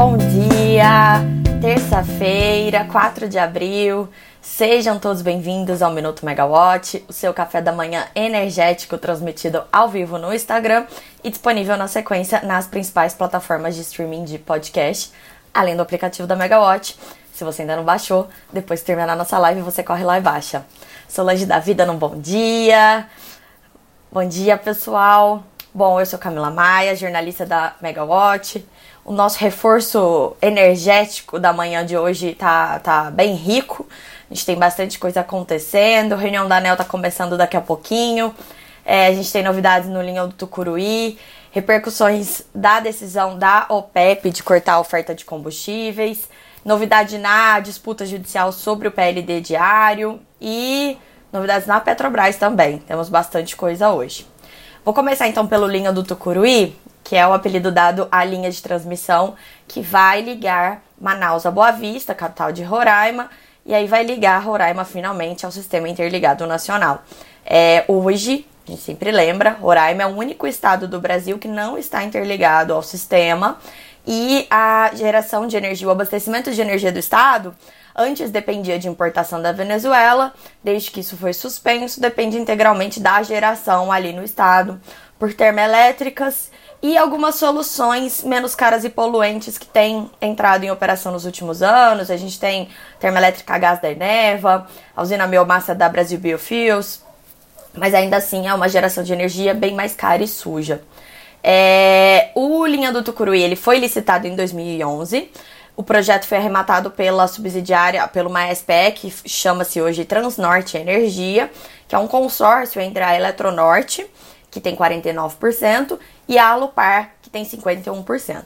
bom dia! Terça-feira, 4 de abril. Sejam todos bem-vindos ao Minuto Megawatt, o seu café da manhã energético transmitido ao vivo no Instagram e disponível na sequência nas principais plataformas de streaming de podcast, além do aplicativo da Megawatt. Se você ainda não baixou, depois de terminar nossa live, você corre lá e baixa. Solange da Vida, um bom dia! Bom dia, pessoal! Bom, eu sou Camila Maia, jornalista da Megawatt o nosso reforço energético da manhã de hoje tá, tá bem rico. A gente tem bastante coisa acontecendo. A reunião da ANEL tá começando daqui a pouquinho. É, a gente tem novidades no Linhão do Tucuruí, repercussões da decisão da OPEP de cortar a oferta de combustíveis, novidade na disputa judicial sobre o PLD diário e novidades na Petrobras também. Temos bastante coisa hoje. Vou começar então pelo Linha do Tucuruí que é o apelido dado à linha de transmissão que vai ligar Manaus a Boa Vista, capital de Roraima, e aí vai ligar Roraima finalmente ao Sistema Interligado Nacional. É, hoje, a gente sempre lembra, Roraima é o único estado do Brasil que não está interligado ao sistema e a geração de energia, o abastecimento de energia do estado antes dependia de importação da Venezuela, desde que isso foi suspenso, depende integralmente da geração ali no estado por termoelétricas e algumas soluções menos caras e poluentes que têm entrado em operação nos últimos anos. A gente tem termoelétrica a gás da Eneva, a usina biomassa da Brasil Biofuels, mas ainda assim é uma geração de energia bem mais cara e suja. É, o Linha do Tucuruí ele foi licitado em 2011. O projeto foi arrematado pela subsidiária, pelo MAESPE, que chama-se hoje Transnorte Energia, que é um consórcio entre a Eletronorte, que tem 49%, e a Alupar, que tem 51%.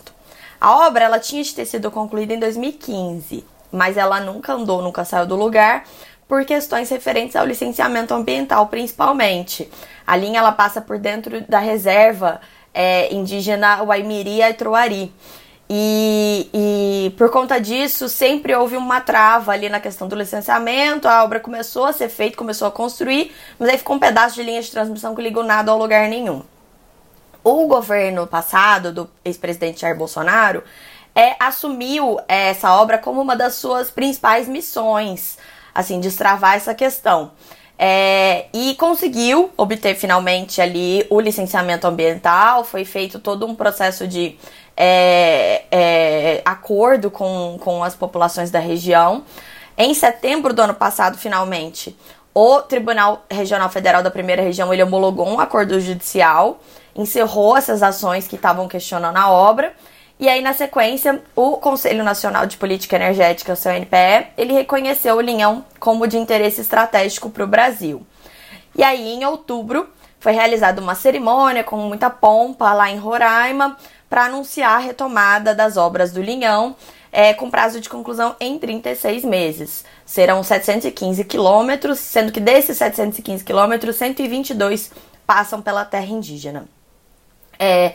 A obra ela tinha de ter sido concluída em 2015, mas ela nunca andou, nunca saiu do lugar por questões referentes ao licenciamento ambiental, principalmente. A linha ela passa por dentro da reserva é, indígena Waimiri e Troari. E, e, por conta disso, sempre houve uma trava ali na questão do licenciamento. A obra começou a ser feita, começou a construir, mas aí ficou um pedaço de linha de transmissão que ligou nada ao lugar nenhum. O governo passado, do ex-presidente Jair Bolsonaro, é, assumiu essa obra como uma das suas principais missões, assim, destravar essa questão. É, e conseguiu obter finalmente ali o licenciamento ambiental, foi feito todo um processo de é, é, acordo com, com as populações da região. Em setembro do ano passado, finalmente, o Tribunal Regional Federal da Primeira Região ele homologou um acordo judicial encerrou essas ações que estavam questionando a obra. E aí, na sequência, o Conselho Nacional de Política Energética, o CNPE, ele reconheceu o Linhão como de interesse estratégico para o Brasil. E aí, em outubro, foi realizada uma cerimônia com muita pompa lá em Roraima para anunciar a retomada das obras do Linhão, é, com prazo de conclusão em 36 meses. Serão 715 quilômetros, sendo que desses 715 quilômetros, 122 passam pela terra indígena. É,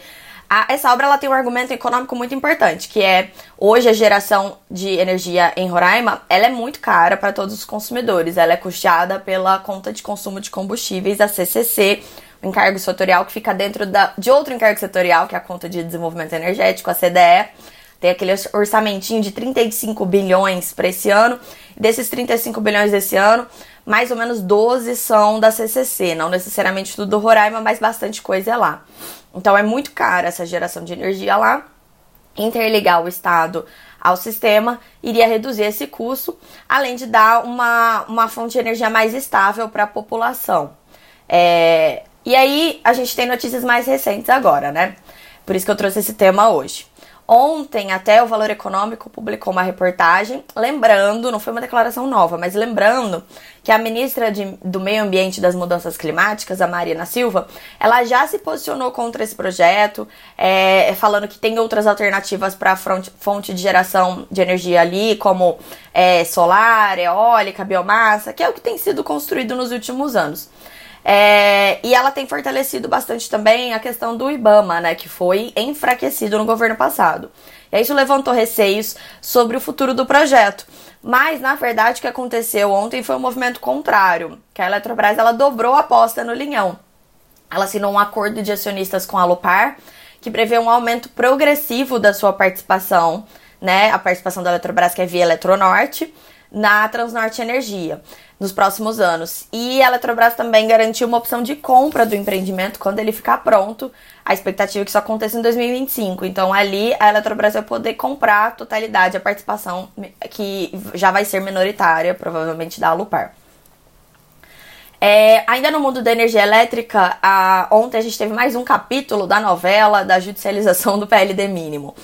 a, essa obra ela tem um argumento econômico muito importante, que é hoje a geração de energia em Roraima ela é muito cara para todos os consumidores. Ela é custeada pela conta de consumo de combustíveis, a CCC, o encargo setorial que fica dentro da, de outro encargo setorial, que é a conta de desenvolvimento energético, a CDE. Tem aquele orçamentinho de 35 bilhões para esse ano. Desses 35 bilhões desse ano, mais ou menos 12 são da CCC, não necessariamente tudo do Roraima, mas bastante coisa é lá. Então é muito cara essa geração de energia lá. Interligar o Estado ao sistema iria reduzir esse custo, além de dar uma, uma fonte de energia mais estável para a população. É, e aí a gente tem notícias mais recentes agora, né? Por isso que eu trouxe esse tema hoje. Ontem, até o Valor Econômico publicou uma reportagem, lembrando, não foi uma declaração nova, mas lembrando que a ministra de, do Meio Ambiente e das Mudanças Climáticas, a Mariana Silva, ela já se posicionou contra esse projeto, é, falando que tem outras alternativas para fonte de geração de energia ali, como é, solar, eólica, biomassa, que é o que tem sido construído nos últimos anos. É, e ela tem fortalecido bastante também a questão do IBAMA, né, que foi enfraquecido no governo passado. E isso levantou receios sobre o futuro do projeto. Mas, na verdade, o que aconteceu ontem foi um movimento contrário, que a Eletrobras ela dobrou a aposta no Linhão. Ela assinou um acordo de acionistas com a Lupar, que prevê um aumento progressivo da sua participação né, a participação da Eletrobras, que é via Eletronorte, na Transnorte Energia nos próximos anos. E a Eletrobras também garantiu uma opção de compra do empreendimento quando ele ficar pronto. A expectativa é que isso aconteça em 2025. Então, ali a Eletrobras vai poder comprar a totalidade, a participação que já vai ser minoritária, provavelmente da Alupar. É, ainda no mundo da energia elétrica, a, ontem a gente teve mais um capítulo da novela da judicialização do PLD mínimo.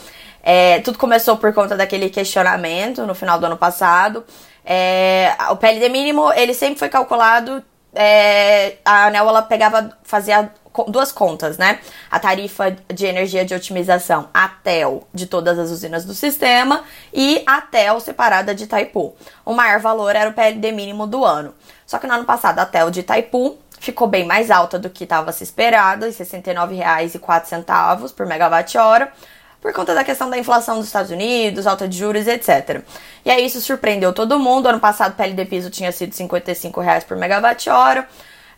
É, tudo começou por conta daquele questionamento no final do ano passado. É, o PLD mínimo, ele sempre foi calculado. É, a ANEL ela pegava, fazia duas contas, né? A tarifa de energia de otimização, a TEL, de todas as usinas do sistema, e a TEL separada de Itaipu. O maior valor era o PLD mínimo do ano. Só que no ano passado, a TEL de Itaipu ficou bem mais alta do que estava se esperado, R$ 69,04 por megawatt-hora, por conta da questão da inflação dos Estados Unidos, alta de juros, etc. E aí isso surpreendeu todo mundo. Ano passado o PLD piso tinha sido 55 reais por megawatt-hora.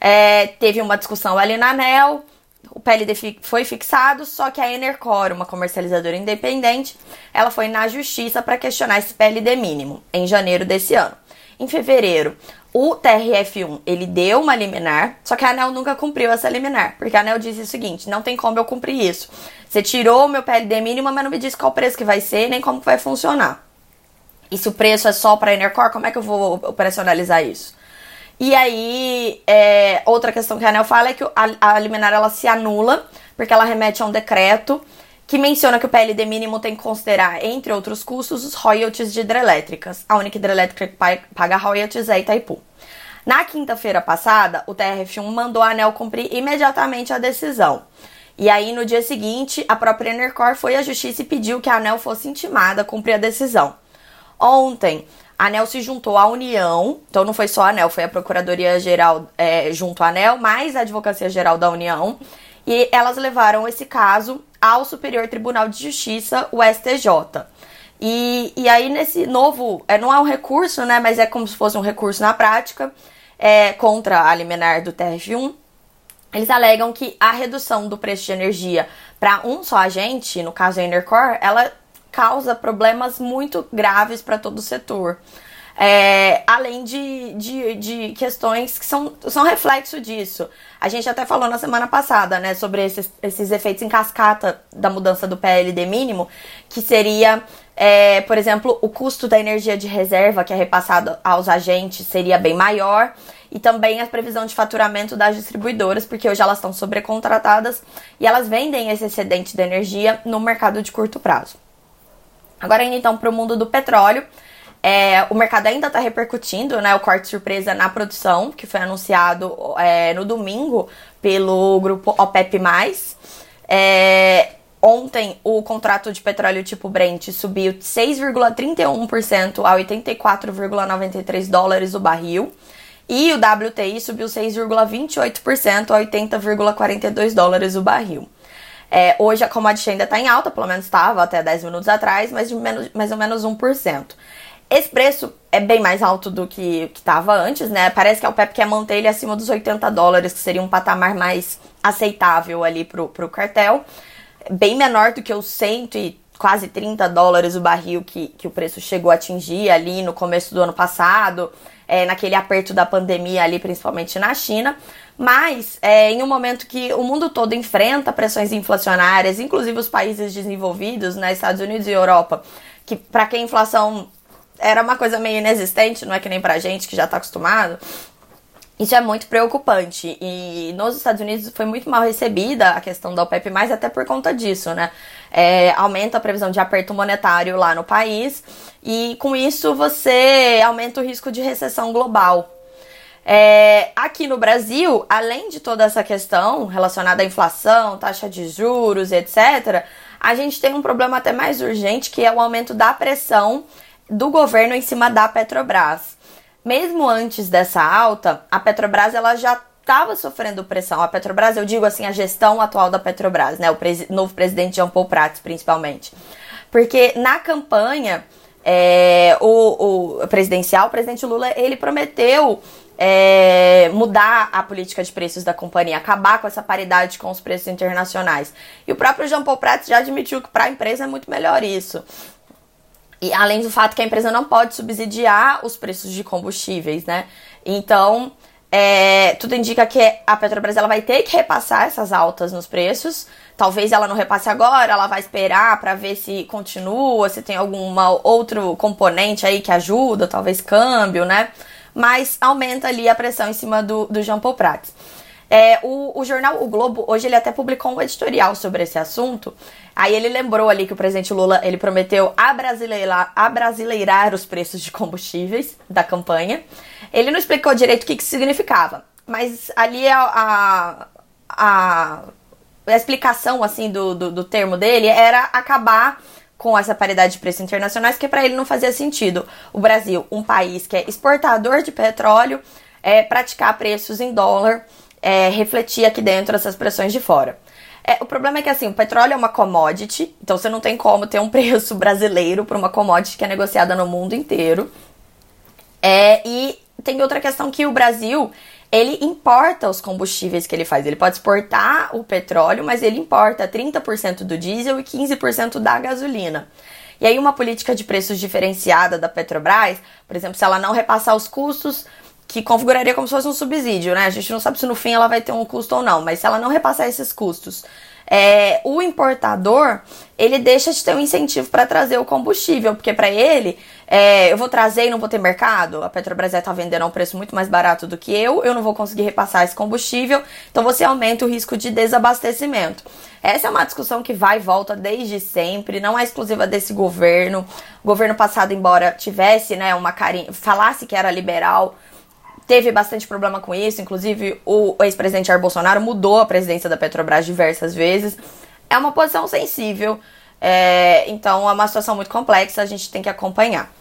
É, teve uma discussão ali na ANEL, o PLD foi fixado, só que a Enercor, uma comercializadora independente, ela foi na justiça para questionar esse PLD mínimo em janeiro desse ano. Em fevereiro, o TRF1 ele deu uma liminar, só que a ANEL nunca cumpriu essa liminar, porque a ANEL disse o seguinte: não tem como eu cumprir isso. Você tirou o meu PLD mínimo, mas não me disse qual preço que vai ser, nem como que vai funcionar. E se o preço é só para a Enercor, como é que eu vou operacionalizar isso? E aí, é, outra questão que a ANEL fala é que a, a liminar ela se anula, porque ela remete a um decreto que menciona que o PLD mínimo tem que considerar, entre outros custos, os royalties de hidrelétricas. A única hidrelétrica que paga royalties é Itaipu. Na quinta-feira passada, o TRF1 mandou a ANEL cumprir imediatamente a decisão. E aí, no dia seguinte, a própria Enercor foi à justiça e pediu que a ANEL fosse intimada a cumprir a decisão. Ontem, a ANEL se juntou à União, então não foi só a ANEL, foi a Procuradoria-Geral é, junto à ANEL, mais a Advocacia-Geral da União, e elas levaram esse caso ao Superior Tribunal de Justiça, o STJ. E, e aí, nesse novo, é, não é um recurso, né, mas é como se fosse um recurso na prática, é, contra a liminar do TRF1, eles alegam que a redução do preço de energia para um só agente, no caso a Enercor, ela causa problemas muito graves para todo o setor. É, além de, de, de, questões que são, são reflexo disso. A gente até falou na semana passada, né, sobre esses, esses efeitos em cascata da mudança do PLD mínimo, que seria, é, por exemplo, o custo da energia de reserva que é repassado aos agentes seria bem maior, e também a previsão de faturamento das distribuidoras, porque hoje elas estão sobrecontratadas e elas vendem esse excedente de energia no mercado de curto prazo. Agora indo então para o mundo do petróleo, é, o mercado ainda está repercutindo, né, o corte surpresa na produção, que foi anunciado é, no domingo pelo grupo OPEP+. É, ontem, o contrato de petróleo tipo Brent subiu 6,31% a 84,93 dólares o barril. E o WTI subiu 6,28% a 80,42 dólares o barril. É, hoje a commodity ainda está em alta, pelo menos estava até 10 minutos atrás, mas de menos, mais ou menos 1%. Esse preço é bem mais alto do que estava antes, né? Parece que a OPEP quer manter ele acima dos 80 dólares, que seria um patamar mais aceitável ali pro, pro cartel. Bem menor do que os 100 e quase 30 dólares o barril que, que o preço chegou a atingir ali no começo do ano passado, é, naquele aperto da pandemia ali, principalmente na China. Mas é, em um momento que o mundo todo enfrenta pressões inflacionárias, inclusive os países desenvolvidos, né, Estados Unidos e Europa, que para quem a inflação era uma coisa meio inexistente, não é que nem pra gente que já tá acostumado. Isso é muito preocupante. E nos Estados Unidos foi muito mal recebida a questão da OPEP, mais até por conta disso, né? É, aumenta a previsão de aperto monetário lá no país, e com isso você aumenta o risco de recessão global. É, aqui no Brasil, além de toda essa questão relacionada à inflação, taxa de juros, etc., a gente tem um problema até mais urgente, que é o aumento da pressão do governo em cima da Petrobras. Mesmo antes dessa alta, a Petrobras ela já estava sofrendo pressão. A Petrobras, eu digo assim, a gestão atual da Petrobras, né? O novo presidente Jean Paul Prats, principalmente. Porque na campanha é, o, o, presidencial, o presidente Lula, ele prometeu é, mudar a política de preços da companhia, acabar com essa paridade com os preços internacionais. E o próprio Jean Paul Prats já admitiu que para a empresa é muito melhor isso. E além do fato que a empresa não pode subsidiar os preços de combustíveis, né? Então, é, tudo indica que a Petrobras ela vai ter que repassar essas altas nos preços. Talvez ela não repasse agora, ela vai esperar para ver se continua, se tem algum outro componente aí que ajuda, talvez câmbio, né? Mas aumenta ali a pressão em cima do, do Jean Paul Prats. É, o, o, jornal O Globo, hoje ele até publicou um editorial sobre esse assunto. Aí ele lembrou ali que o presidente Lula, ele prometeu abrasileirar, abrasileirar os preços de combustíveis da campanha. Ele não explicou direito o que, que significava, mas ali a, a, a, explicação assim do, do, do, termo dele era acabar com essa paridade de preços internacionais, que para ele não fazia sentido. O Brasil, um país que é exportador de petróleo, é, praticar preços em dólar, é, refletir aqui dentro essas pressões de fora. É, o problema é que assim, o petróleo é uma commodity, então você não tem como ter um preço brasileiro para uma commodity que é negociada no mundo inteiro. É, e tem outra questão que o Brasil, ele importa os combustíveis que ele faz. Ele pode exportar o petróleo, mas ele importa 30% do diesel e 15% da gasolina. E aí uma política de preços diferenciada da Petrobras, por exemplo, se ela não repassar os custos, que configuraria como se fosse um subsídio, né? A gente não sabe se no fim ela vai ter um custo ou não, mas se ela não repassar esses custos, é, o importador ele deixa de ter um incentivo para trazer o combustível, porque para ele é, eu vou trazer e não vou ter mercado. A Petrobras está vendendo a um preço muito mais barato do que eu, eu não vou conseguir repassar esse combustível, então você aumenta o risco de desabastecimento. Essa é uma discussão que vai e volta desde sempre, não é exclusiva desse governo. O governo passado, embora tivesse né, uma carinha, falasse que era liberal, teve bastante problema com isso. Inclusive, o ex-presidente Jair Bolsonaro mudou a presidência da Petrobras diversas vezes. É uma posição sensível, é, então é uma situação muito complexa, a gente tem que acompanhar.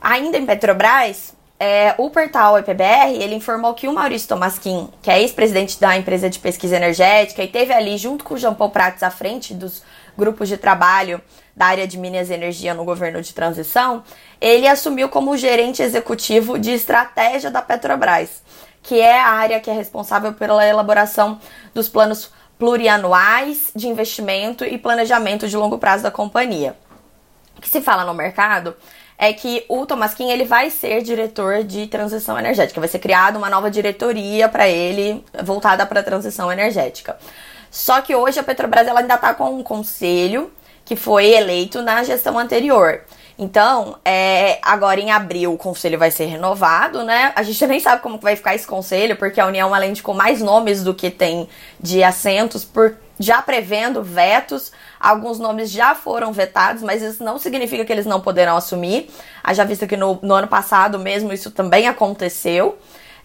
Ainda em Petrobras, é, o portal EPBR, ele informou que o Maurício Tomasquim, que é ex-presidente da empresa de pesquisa energética e teve ali junto com o Jean Paul Prats à frente dos grupos de trabalho da área de Minas e Energia no governo de transição, ele assumiu como gerente executivo de estratégia da Petrobras, que é a área que é responsável pela elaboração dos planos plurianuais de investimento e planejamento de longo prazo da companhia. O que se fala no mercado é que o Thomas Kim ele vai ser diretor de transição energética, vai ser criada uma nova diretoria para ele voltada para a transição energética. Só que hoje a Petrobras ela ainda está com um conselho que foi eleito na gestão anterior. Então, é, agora em abril o conselho vai ser renovado, né? A gente nem sabe como vai ficar esse conselho, porque a União, além de com mais nomes do que tem de assentos, por, já prevendo vetos, alguns nomes já foram vetados, mas isso não significa que eles não poderão assumir. Haja visto que no, no ano passado mesmo isso também aconteceu.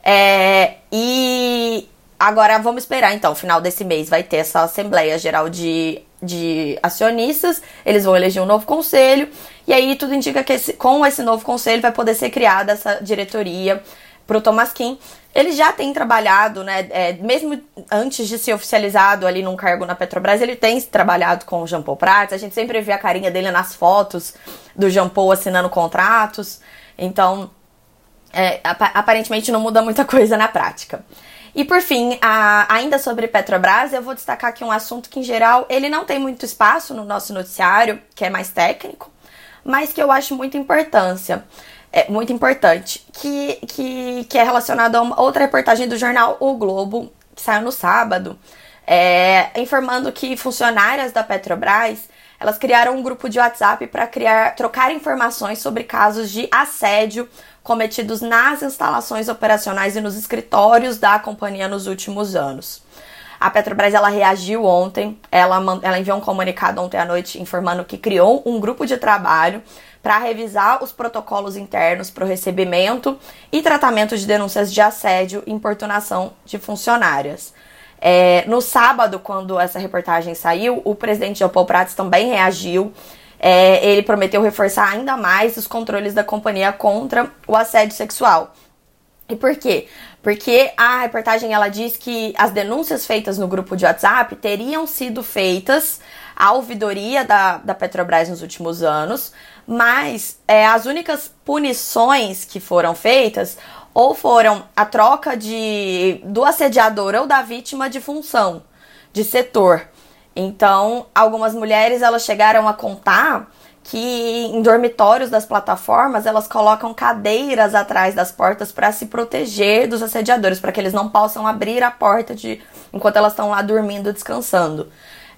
É, e agora vamos esperar, então, final desse mês vai ter essa Assembleia Geral de de acionistas, eles vão eleger um novo conselho, e aí tudo indica que esse, com esse novo conselho vai poder ser criada essa diretoria para o Thomas Kim. Ele já tem trabalhado, né, é, mesmo antes de ser oficializado ali num cargo na Petrobras, ele tem trabalhado com o Jean Paul Prats, a gente sempre vê a carinha dele nas fotos do Jean Paul assinando contratos, então é, aparentemente não muda muita coisa na prática. E por fim, a, ainda sobre Petrobras, eu vou destacar aqui um assunto que, em geral, ele não tem muito espaço no nosso noticiário, que é mais técnico, mas que eu acho muita importância. É muito importante, que, que, que é relacionado a uma outra reportagem do jornal O Globo, que saiu no sábado, é, informando que funcionárias da Petrobras elas criaram um grupo de WhatsApp para criar trocar informações sobre casos de assédio cometidos nas instalações operacionais e nos escritórios da companhia nos últimos anos. A Petrobras ela reagiu ontem, ela, ela enviou um comunicado ontem à noite informando que criou um grupo de trabalho para revisar os protocolos internos para o recebimento e tratamento de denúncias de assédio e importunação de funcionárias. É, no sábado, quando essa reportagem saiu, o presidente João Paulo Prats também reagiu é, ele prometeu reforçar ainda mais os controles da companhia contra o assédio sexual. E por quê? Porque a reportagem ela diz que as denúncias feitas no grupo de WhatsApp teriam sido feitas à ouvidoria da, da Petrobras nos últimos anos, mas é, as únicas punições que foram feitas ou foram a troca de do assediador ou da vítima de função, de setor. Então, algumas mulheres elas chegaram a contar que em dormitórios das plataformas elas colocam cadeiras atrás das portas para se proteger dos assediadores, para que eles não possam abrir a porta de enquanto elas estão lá dormindo, descansando.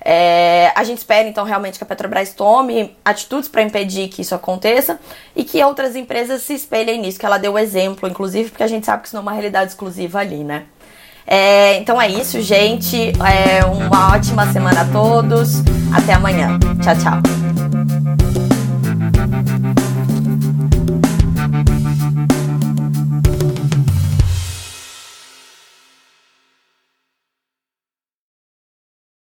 É, a gente espera então realmente que a Petrobras tome atitudes para impedir que isso aconteça e que outras empresas se espelhem nisso, que ela deu exemplo, inclusive, porque a gente sabe que isso não é uma realidade exclusiva ali, né? É, então é isso, gente. É, uma ótima semana a todos. Até amanhã. Tchau, tchau.